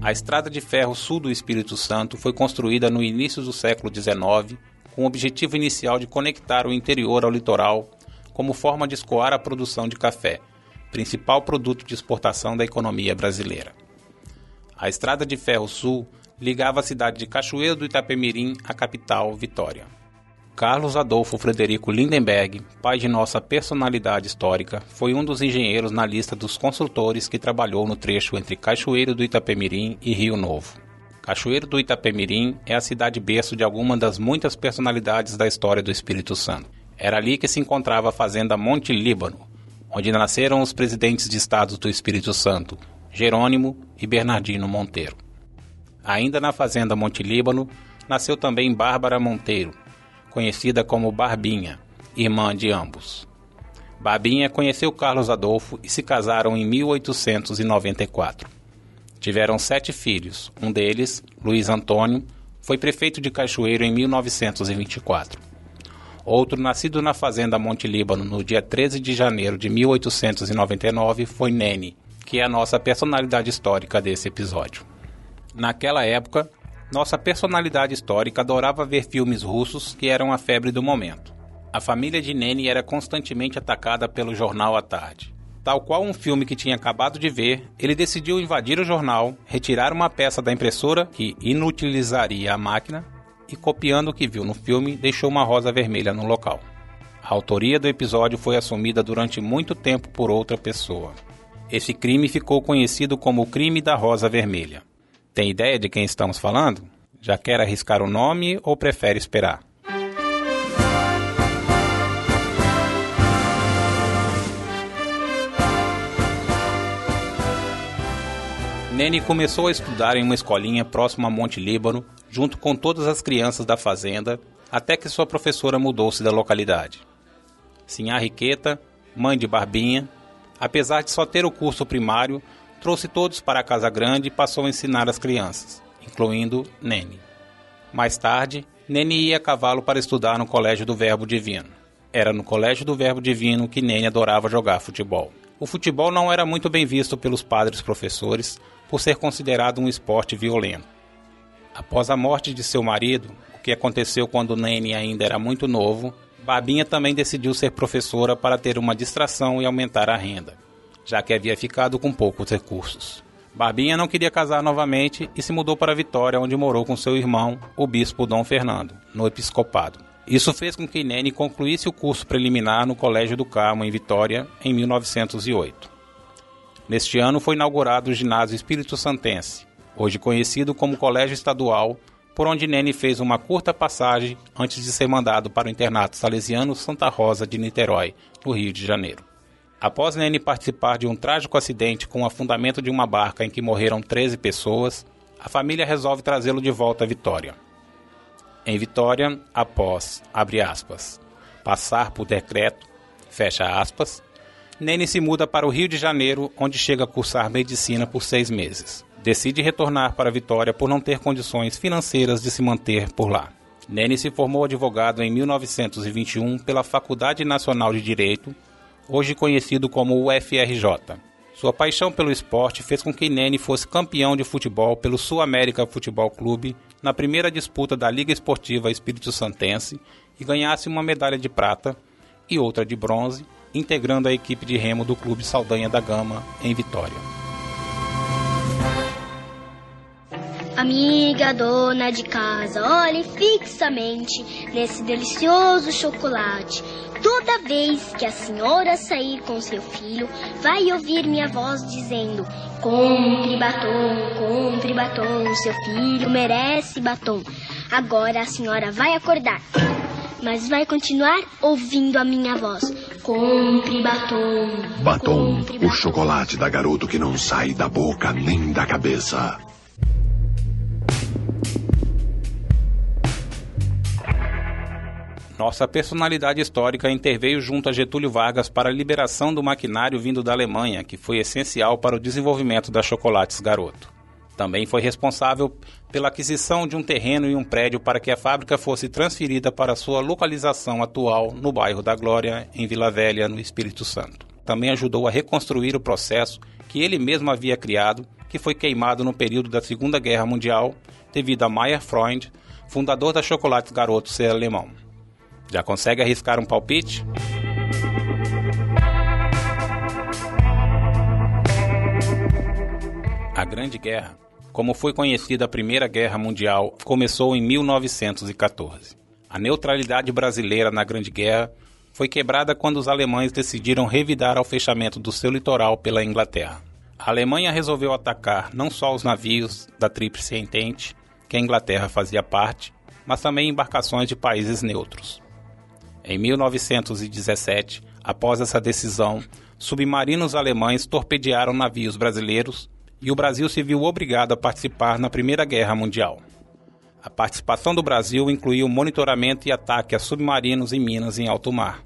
A estrada de ferro sul do Espírito Santo foi construída no início do século XIX com o objetivo inicial de conectar o interior ao litoral como forma de escoar a produção de café, principal produto de exportação da economia brasileira. A estrada de ferro sul ligava a cidade de Cachoeiro do Itapemirim à capital, Vitória. Carlos Adolfo Frederico Lindenberg, pai de nossa personalidade histórica, foi um dos engenheiros na lista dos construtores que trabalhou no trecho entre Cachoeiro do Itapemirim e Rio Novo. Cachoeiro do Itapemirim é a cidade berço de alguma das muitas personalidades da história do Espírito Santo. Era ali que se encontrava a fazenda Monte Líbano, onde nasceram os presidentes de estados do Espírito Santo, Jerônimo e Bernardino Monteiro. Ainda na fazenda Monte Líbano, nasceu também Bárbara Monteiro, conhecida como Barbinha, irmã de ambos. Barbinha conheceu Carlos Adolfo e se casaram em 1894. Tiveram sete filhos, um deles, Luiz Antônio, foi prefeito de Cachoeiro em 1924. Outro, nascido na fazenda Monte Líbano no dia 13 de janeiro de 1899, foi Nene, que é a nossa personalidade histórica desse episódio. Naquela época, nossa personalidade histórica adorava ver filmes russos que eram a febre do momento. A família de Nene era constantemente atacada pelo jornal à tarde. Tal qual um filme que tinha acabado de ver, ele decidiu invadir o jornal, retirar uma peça da impressora que inutilizaria a máquina e, copiando o que viu no filme, deixou uma rosa vermelha no local. A autoria do episódio foi assumida durante muito tempo por outra pessoa. Esse crime ficou conhecido como o crime da rosa vermelha. Tem ideia de quem estamos falando? Já quer arriscar o nome ou prefere esperar? Nene começou a estudar em uma escolinha próxima a Monte Líbano, junto com todas as crianças da fazenda, até que sua professora mudou-se da localidade. Sinhá Riqueta, mãe de Barbinha, apesar de só ter o curso primário, trouxe todos para a Casa Grande e passou a ensinar as crianças, incluindo Nene. Mais tarde, Nene ia a cavalo para estudar no Colégio do Verbo Divino. Era no Colégio do Verbo Divino que Nene adorava jogar futebol. O futebol não era muito bem visto pelos padres professores por ser considerado um esporte violento. Após a morte de seu marido, o que aconteceu quando Nene ainda era muito novo, Babinha também decidiu ser professora para ter uma distração e aumentar a renda já que havia ficado com poucos recursos. Barbinha não queria casar novamente e se mudou para Vitória, onde morou com seu irmão, o bispo Dom Fernando, no episcopado. Isso fez com que Nene concluísse o curso preliminar no Colégio do Carmo, em Vitória, em 1908. Neste ano foi inaugurado o Ginásio Espírito Santense, hoje conhecido como Colégio Estadual, por onde Nene fez uma curta passagem antes de ser mandado para o internato salesiano Santa Rosa de Niterói, no Rio de Janeiro. Após Nene participar de um trágico acidente com o afundamento de uma barca em que morreram 13 pessoas, a família resolve trazê-lo de volta a Vitória. Em Vitória, após, aspas, passar por decreto, fecha aspas, Nene se muda para o Rio de Janeiro, onde chega a cursar medicina por seis meses. Decide retornar para Vitória por não ter condições financeiras de se manter por lá. Nene se formou advogado em 1921 pela Faculdade Nacional de Direito hoje conhecido como UFRJ. Sua paixão pelo esporte fez com que Nene fosse campeão de futebol pelo Sul América Futebol Clube na primeira disputa da Liga Esportiva Espírito Santense e ganhasse uma medalha de prata e outra de bronze, integrando a equipe de remo do Clube Saldanha da Gama em Vitória. Amiga dona de casa, olhe fixamente nesse delicioso chocolate. Toda vez que a senhora sair com seu filho, vai ouvir minha voz dizendo: Compre batom, compre batom, seu filho merece batom. Agora a senhora vai acordar, mas vai continuar ouvindo a minha voz. Compre batom. Batom, compre batom. o chocolate da garoto que não sai da boca nem da cabeça. Nossa personalidade histórica interveio junto a Getúlio Vargas para a liberação do maquinário vindo da Alemanha, que foi essencial para o desenvolvimento da Chocolates Garoto. Também foi responsável pela aquisição de um terreno e um prédio para que a fábrica fosse transferida para sua localização atual no bairro da Glória, em Vila Velha, no Espírito Santo. Também ajudou a reconstruir o processo que ele mesmo havia criado, que foi queimado no período da Segunda Guerra Mundial, devido a Meyer Freund, fundador da Chocolates Garoto ser alemão. Já consegue arriscar um palpite? A Grande Guerra, como foi conhecida a Primeira Guerra Mundial, começou em 1914. A neutralidade brasileira na Grande Guerra foi quebrada quando os alemães decidiram revidar ao fechamento do seu litoral pela Inglaterra. A Alemanha resolveu atacar não só os navios da Tríplice Entente, que a Inglaterra fazia parte, mas também embarcações de países neutros. Em 1917, após essa decisão, submarinos alemães torpedearam navios brasileiros e o Brasil se viu obrigado a participar na Primeira Guerra Mundial. A participação do Brasil incluiu monitoramento e ataque a submarinos em minas em alto mar.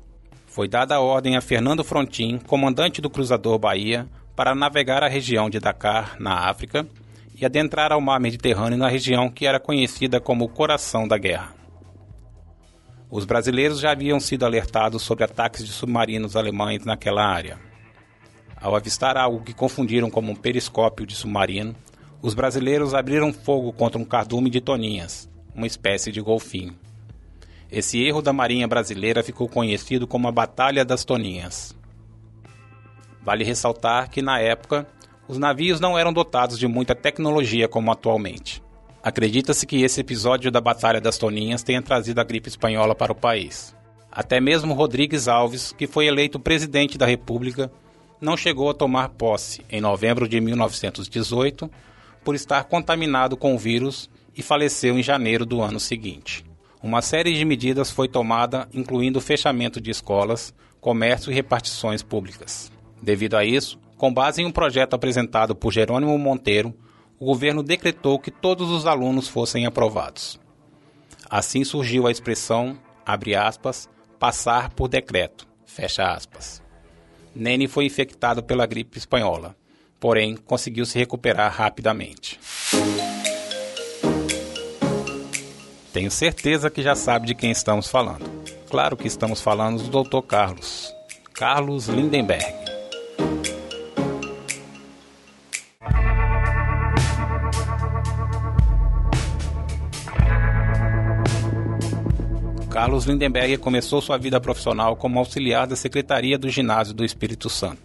Foi dada a ordem a Fernando Frontin, comandante do cruzador Bahia, para navegar a região de Dakar, na África, e adentrar ao mar Mediterrâneo na região que era conhecida como o coração da guerra. Os brasileiros já haviam sido alertados sobre ataques de submarinos alemães naquela área. Ao avistar algo que confundiram como um periscópio de submarino, os brasileiros abriram fogo contra um cardume de toninhas, uma espécie de golfinho. Esse erro da Marinha Brasileira ficou conhecido como a Batalha das Toninhas. Vale ressaltar que, na época, os navios não eram dotados de muita tecnologia como atualmente. Acredita-se que esse episódio da Batalha das Toninhas tenha trazido a gripe espanhola para o país. Até mesmo Rodrigues Alves, que foi eleito presidente da República, não chegou a tomar posse em novembro de 1918 por estar contaminado com o vírus e faleceu em janeiro do ano seguinte. Uma série de medidas foi tomada, incluindo o fechamento de escolas, comércio e repartições públicas. Devido a isso, com base em um projeto apresentado por Jerônimo Monteiro, o governo decretou que todos os alunos fossem aprovados. Assim surgiu a expressão, abre aspas, passar por decreto, fecha aspas. Nene foi infectado pela gripe espanhola, porém conseguiu se recuperar rapidamente. Tenho certeza que já sabe de quem estamos falando. Claro que estamos falando do Dr. Carlos, Carlos Lindenberg. Carlos Lindenberg começou sua vida profissional como auxiliar da Secretaria do Ginásio do Espírito Santo.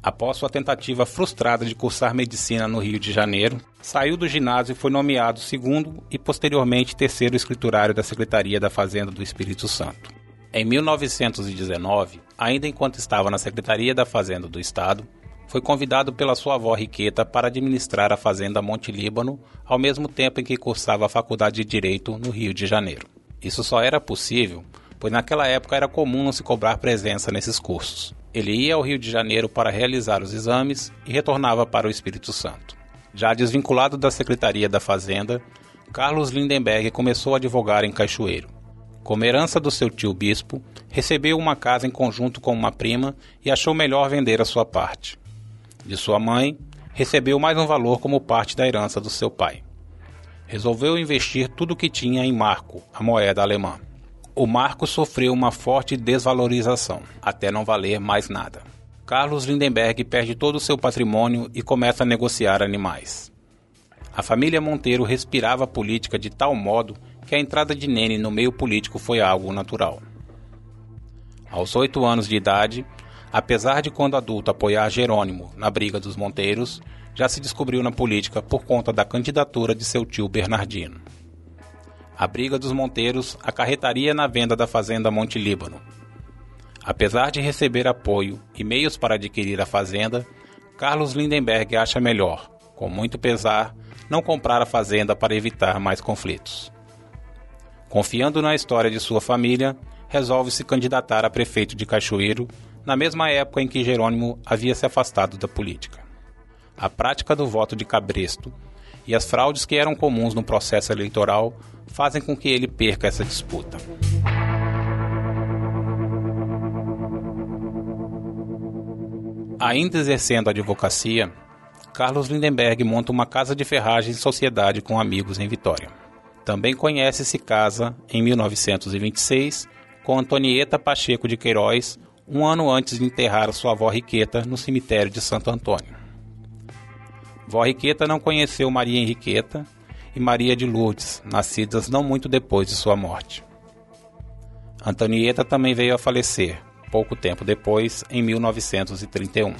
Após sua tentativa frustrada de cursar medicina no Rio de Janeiro, saiu do ginásio e foi nomeado segundo e posteriormente terceiro escriturário da Secretaria da Fazenda do Espírito Santo. Em 1919, ainda enquanto estava na Secretaria da Fazenda do Estado, foi convidado pela sua avó Riqueta para administrar a Fazenda Monte Líbano, ao mesmo tempo em que cursava a Faculdade de Direito no Rio de Janeiro. Isso só era possível, pois naquela época era comum não se cobrar presença nesses cursos. Ele ia ao Rio de Janeiro para realizar os exames e retornava para o Espírito Santo. Já desvinculado da Secretaria da Fazenda, Carlos Lindenberg começou a advogar em Cachoeiro. Como herança do seu tio bispo, recebeu uma casa em conjunto com uma prima e achou melhor vender a sua parte. De sua mãe, recebeu mais um valor como parte da herança do seu pai resolveu investir tudo o que tinha em marco, a moeda alemã. O marco sofreu uma forte desvalorização, até não valer mais nada. Carlos Lindenberg perde todo o seu patrimônio e começa a negociar animais. A família Monteiro respirava a política de tal modo que a entrada de Nene no meio político foi algo natural. Aos oito anos de idade, apesar de quando adulto apoiar Jerônimo na briga dos Monteiros, já se descobriu na política por conta da candidatura de seu tio Bernardino. A briga dos Monteiros acarretaria na venda da fazenda Monte Líbano. Apesar de receber apoio e meios para adquirir a fazenda, Carlos Lindenberg acha melhor, com muito pesar, não comprar a fazenda para evitar mais conflitos. Confiando na história de sua família, resolve se candidatar a prefeito de Cachoeiro, na mesma época em que Jerônimo havia se afastado da política a prática do voto de cabresto e as fraudes que eram comuns no processo eleitoral fazem com que ele perca essa disputa. Ainda exercendo a advocacia, Carlos Lindenberg monta uma casa de ferragem em sociedade com amigos em Vitória. Também conhece-se casa em 1926 com Antonieta Pacheco de Queiroz, um ano antes de enterrar sua avó Riqueta no cemitério de Santo Antônio. Vó Riqueta não conheceu Maria Henriqueta e Maria de Lourdes, nascidas não muito depois de sua morte. Antonieta também veio a falecer, pouco tempo depois, em 1931.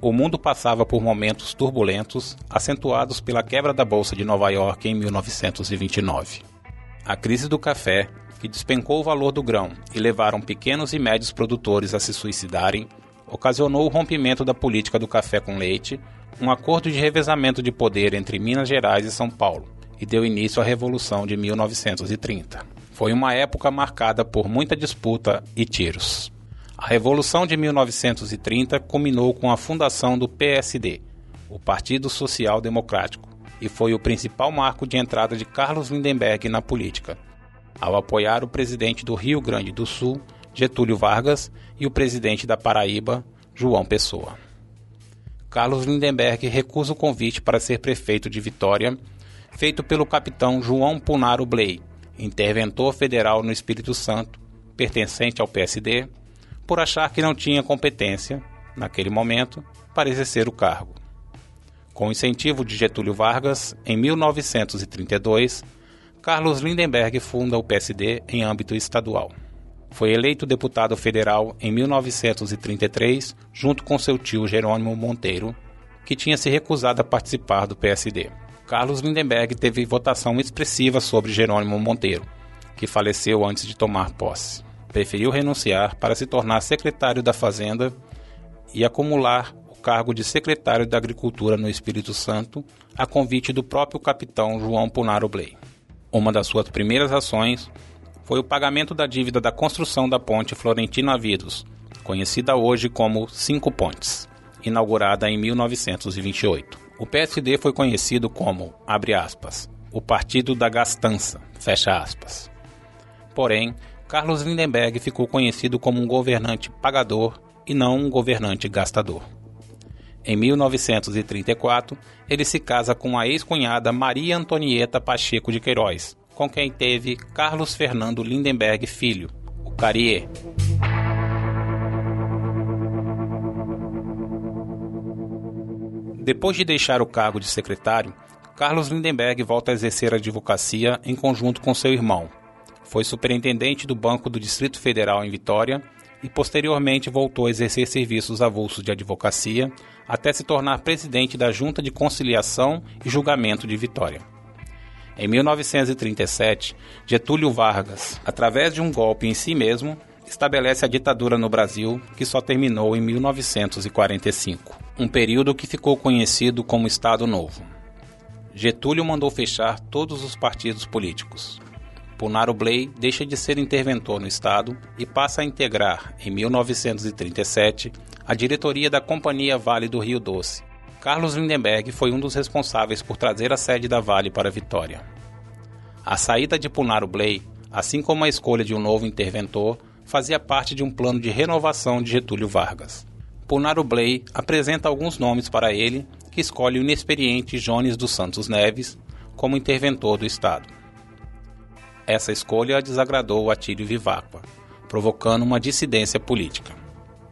O mundo passava por momentos turbulentos, acentuados pela quebra da Bolsa de Nova York em 1929. A crise do café, que despencou o valor do grão e levaram pequenos e médios produtores a se suicidarem, ocasionou o rompimento da política do café com leite, um acordo de revezamento de poder entre Minas Gerais e São Paulo, e deu início à Revolução de 1930. Foi uma época marcada por muita disputa e tiros. A Revolução de 1930 culminou com a fundação do PSD, o Partido Social Democrático, e foi o principal marco de entrada de Carlos Lindenberg na política, ao apoiar o presidente do Rio Grande do Sul, Getúlio Vargas, e o presidente da Paraíba, João Pessoa. Carlos Lindenberg recusa o convite para ser prefeito de Vitória, feito pelo capitão João Punaro Bley, interventor federal no Espírito Santo, pertencente ao PSD, por achar que não tinha competência, naquele momento, para exercer o cargo. Com incentivo de Getúlio Vargas, em 1932, Carlos Lindenberg funda o PSD em âmbito estadual. Foi eleito deputado federal em 1933, junto com seu tio Jerônimo Monteiro, que tinha se recusado a participar do PSD. Carlos Lindenberg teve votação expressiva sobre Jerônimo Monteiro, que faleceu antes de tomar posse preferiu renunciar para se tornar secretário da Fazenda e acumular o cargo de secretário da Agricultura no Espírito Santo, a convite do próprio capitão João Punaro Bley. Uma das suas primeiras ações foi o pagamento da dívida da construção da ponte Florentino Avidos, conhecida hoje como Cinco Pontes, inaugurada em 1928. O PSD foi conhecido como, abre aspas, o Partido da Gastança, fecha aspas. Porém, Carlos Lindenberg ficou conhecido como um governante pagador e não um governante gastador. Em 1934, ele se casa com a ex-cunhada Maria Antonieta Pacheco de Queiroz, com quem teve Carlos Fernando Lindenberg Filho, o Carrier. Depois de deixar o cargo de secretário, Carlos Lindenberg volta a exercer a advocacia em conjunto com seu irmão, foi superintendente do Banco do Distrito Federal em Vitória e posteriormente voltou a exercer serviços avulsos de advocacia até se tornar presidente da Junta de Conciliação e Julgamento de Vitória. Em 1937, Getúlio Vargas, através de um golpe em si mesmo, estabelece a ditadura no Brasil, que só terminou em 1945, um período que ficou conhecido como Estado Novo. Getúlio mandou fechar todos os partidos políticos. Punaro Bley deixa de ser interventor no Estado e passa a integrar, em 1937, a diretoria da Companhia Vale do Rio Doce. Carlos Lindenberg foi um dos responsáveis por trazer a sede da Vale para Vitória. A saída de Punaro Bley, assim como a escolha de um novo interventor, fazia parte de um plano de renovação de Getúlio Vargas. Punaro Bley apresenta alguns nomes para ele, que escolhe o inexperiente Jones dos Santos Neves como interventor do Estado. Essa escolha desagradou Atílio Viváqua, provocando uma dissidência política.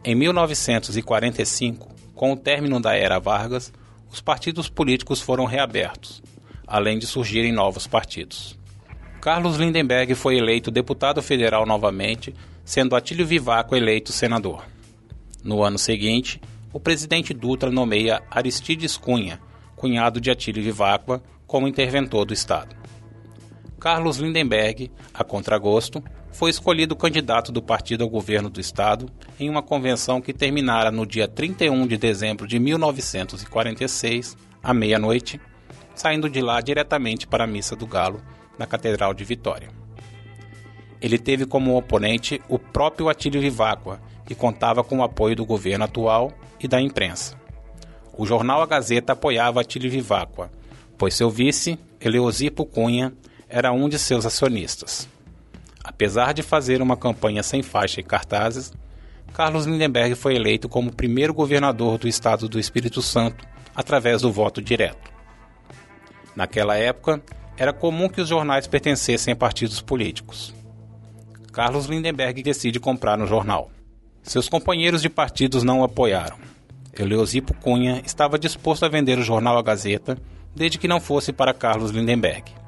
Em 1945, com o término da era Vargas, os partidos políticos foram reabertos, além de surgirem novos partidos. Carlos Lindenberg foi eleito deputado federal novamente, sendo Atílio Vivaco eleito senador. No ano seguinte, o presidente Dutra nomeia Aristides Cunha, cunhado de Atílio Viváqua, como interventor do Estado. Carlos Lindenberg, a contragosto, foi escolhido candidato do partido ao governo do estado em uma convenção que terminara no dia 31 de dezembro de 1946, à meia-noite, saindo de lá diretamente para a Missa do Galo, na Catedral de Vitória. Ele teve como oponente o próprio Atílio Viváqua, que contava com o apoio do governo atual e da imprensa. O jornal A Gazeta apoiava Atílio Viváqua, pois seu vice, Eleosipo Cunha, era um de seus acionistas. Apesar de fazer uma campanha sem faixa e cartazes, Carlos Lindenberg foi eleito como primeiro governador do estado do Espírito Santo através do voto direto. Naquela época, era comum que os jornais pertencessem a partidos políticos. Carlos Lindenberg decide comprar um jornal. Seus companheiros de partidos não o apoiaram. Eleosipo Cunha estava disposto a vender o jornal A Gazeta, desde que não fosse para Carlos Lindenberg.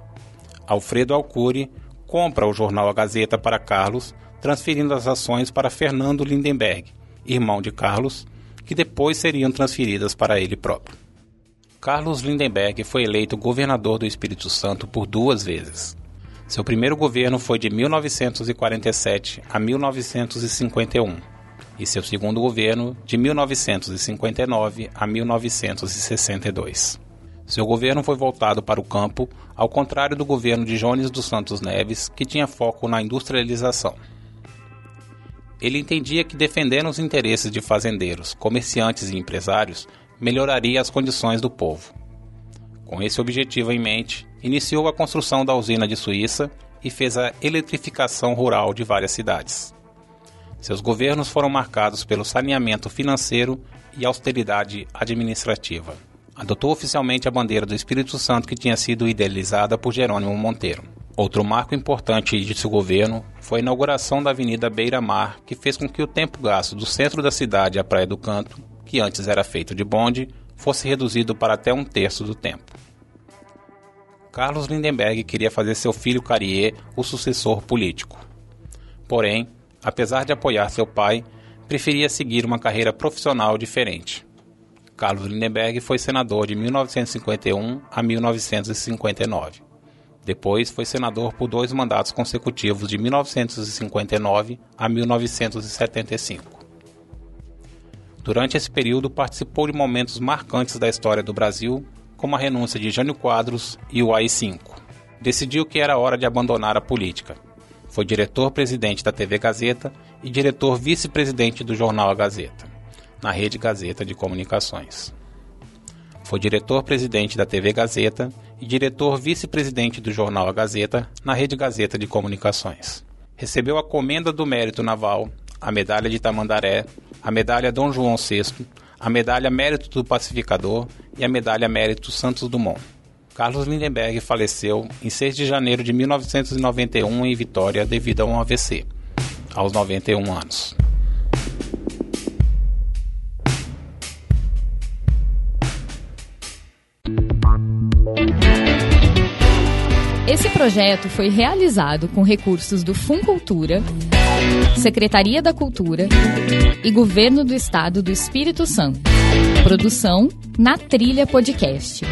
Alfredo Alcuri compra o jornal A Gazeta para Carlos, transferindo as ações para Fernando Lindenberg, irmão de Carlos, que depois seriam transferidas para ele próprio. Carlos Lindenberg foi eleito governador do Espírito Santo por duas vezes. Seu primeiro governo foi de 1947 a 1951 e seu segundo governo de 1959 a 1962. Seu governo foi voltado para o campo, ao contrário do governo de Jones dos Santos Neves, que tinha foco na industrialização. Ele entendia que defendendo os interesses de fazendeiros, comerciantes e empresários melhoraria as condições do povo. Com esse objetivo em mente, iniciou a construção da usina de Suíça e fez a eletrificação rural de várias cidades. Seus governos foram marcados pelo saneamento financeiro e austeridade administrativa. Adotou oficialmente a bandeira do Espírito Santo que tinha sido idealizada por Jerônimo Monteiro. Outro marco importante de seu governo foi a inauguração da Avenida Beira Mar, que fez com que o tempo gasto do centro da cidade à Praia do Canto que antes era feito de bonde, fosse reduzido para até um terço do tempo. Carlos Lindenberg queria fazer seu filho Carrier o sucessor político. Porém, apesar de apoiar seu pai, preferia seguir uma carreira profissional diferente. Carlos Lindenberg foi senador de 1951 a 1959. Depois foi senador por dois mandatos consecutivos de 1959 a 1975. Durante esse período, participou de momentos marcantes da história do Brasil, como a renúncia de Jânio Quadros e o AI-5. Decidiu que era hora de abandonar a política. Foi diretor-presidente da TV Gazeta e diretor vice-presidente do jornal A Gazeta, na Rede Gazeta de Comunicações. Foi diretor-presidente da TV Gazeta e diretor vice-presidente do jornal A Gazeta, na Rede Gazeta de Comunicações. Recebeu a Comenda do Mérito Naval, a Medalha de Tamandaré, a Medalha Dom João VI, a Medalha Mérito do Pacificador e a Medalha Mérito Santos Dumont. Carlos Lindenberg faleceu em 6 de janeiro de 1991 em Vitória devido a um AVC, aos 91 anos. Esse projeto foi realizado com recursos do Funcultura, Secretaria da Cultura e Governo do Estado do Espírito Santo. Produção na Trilha Podcast.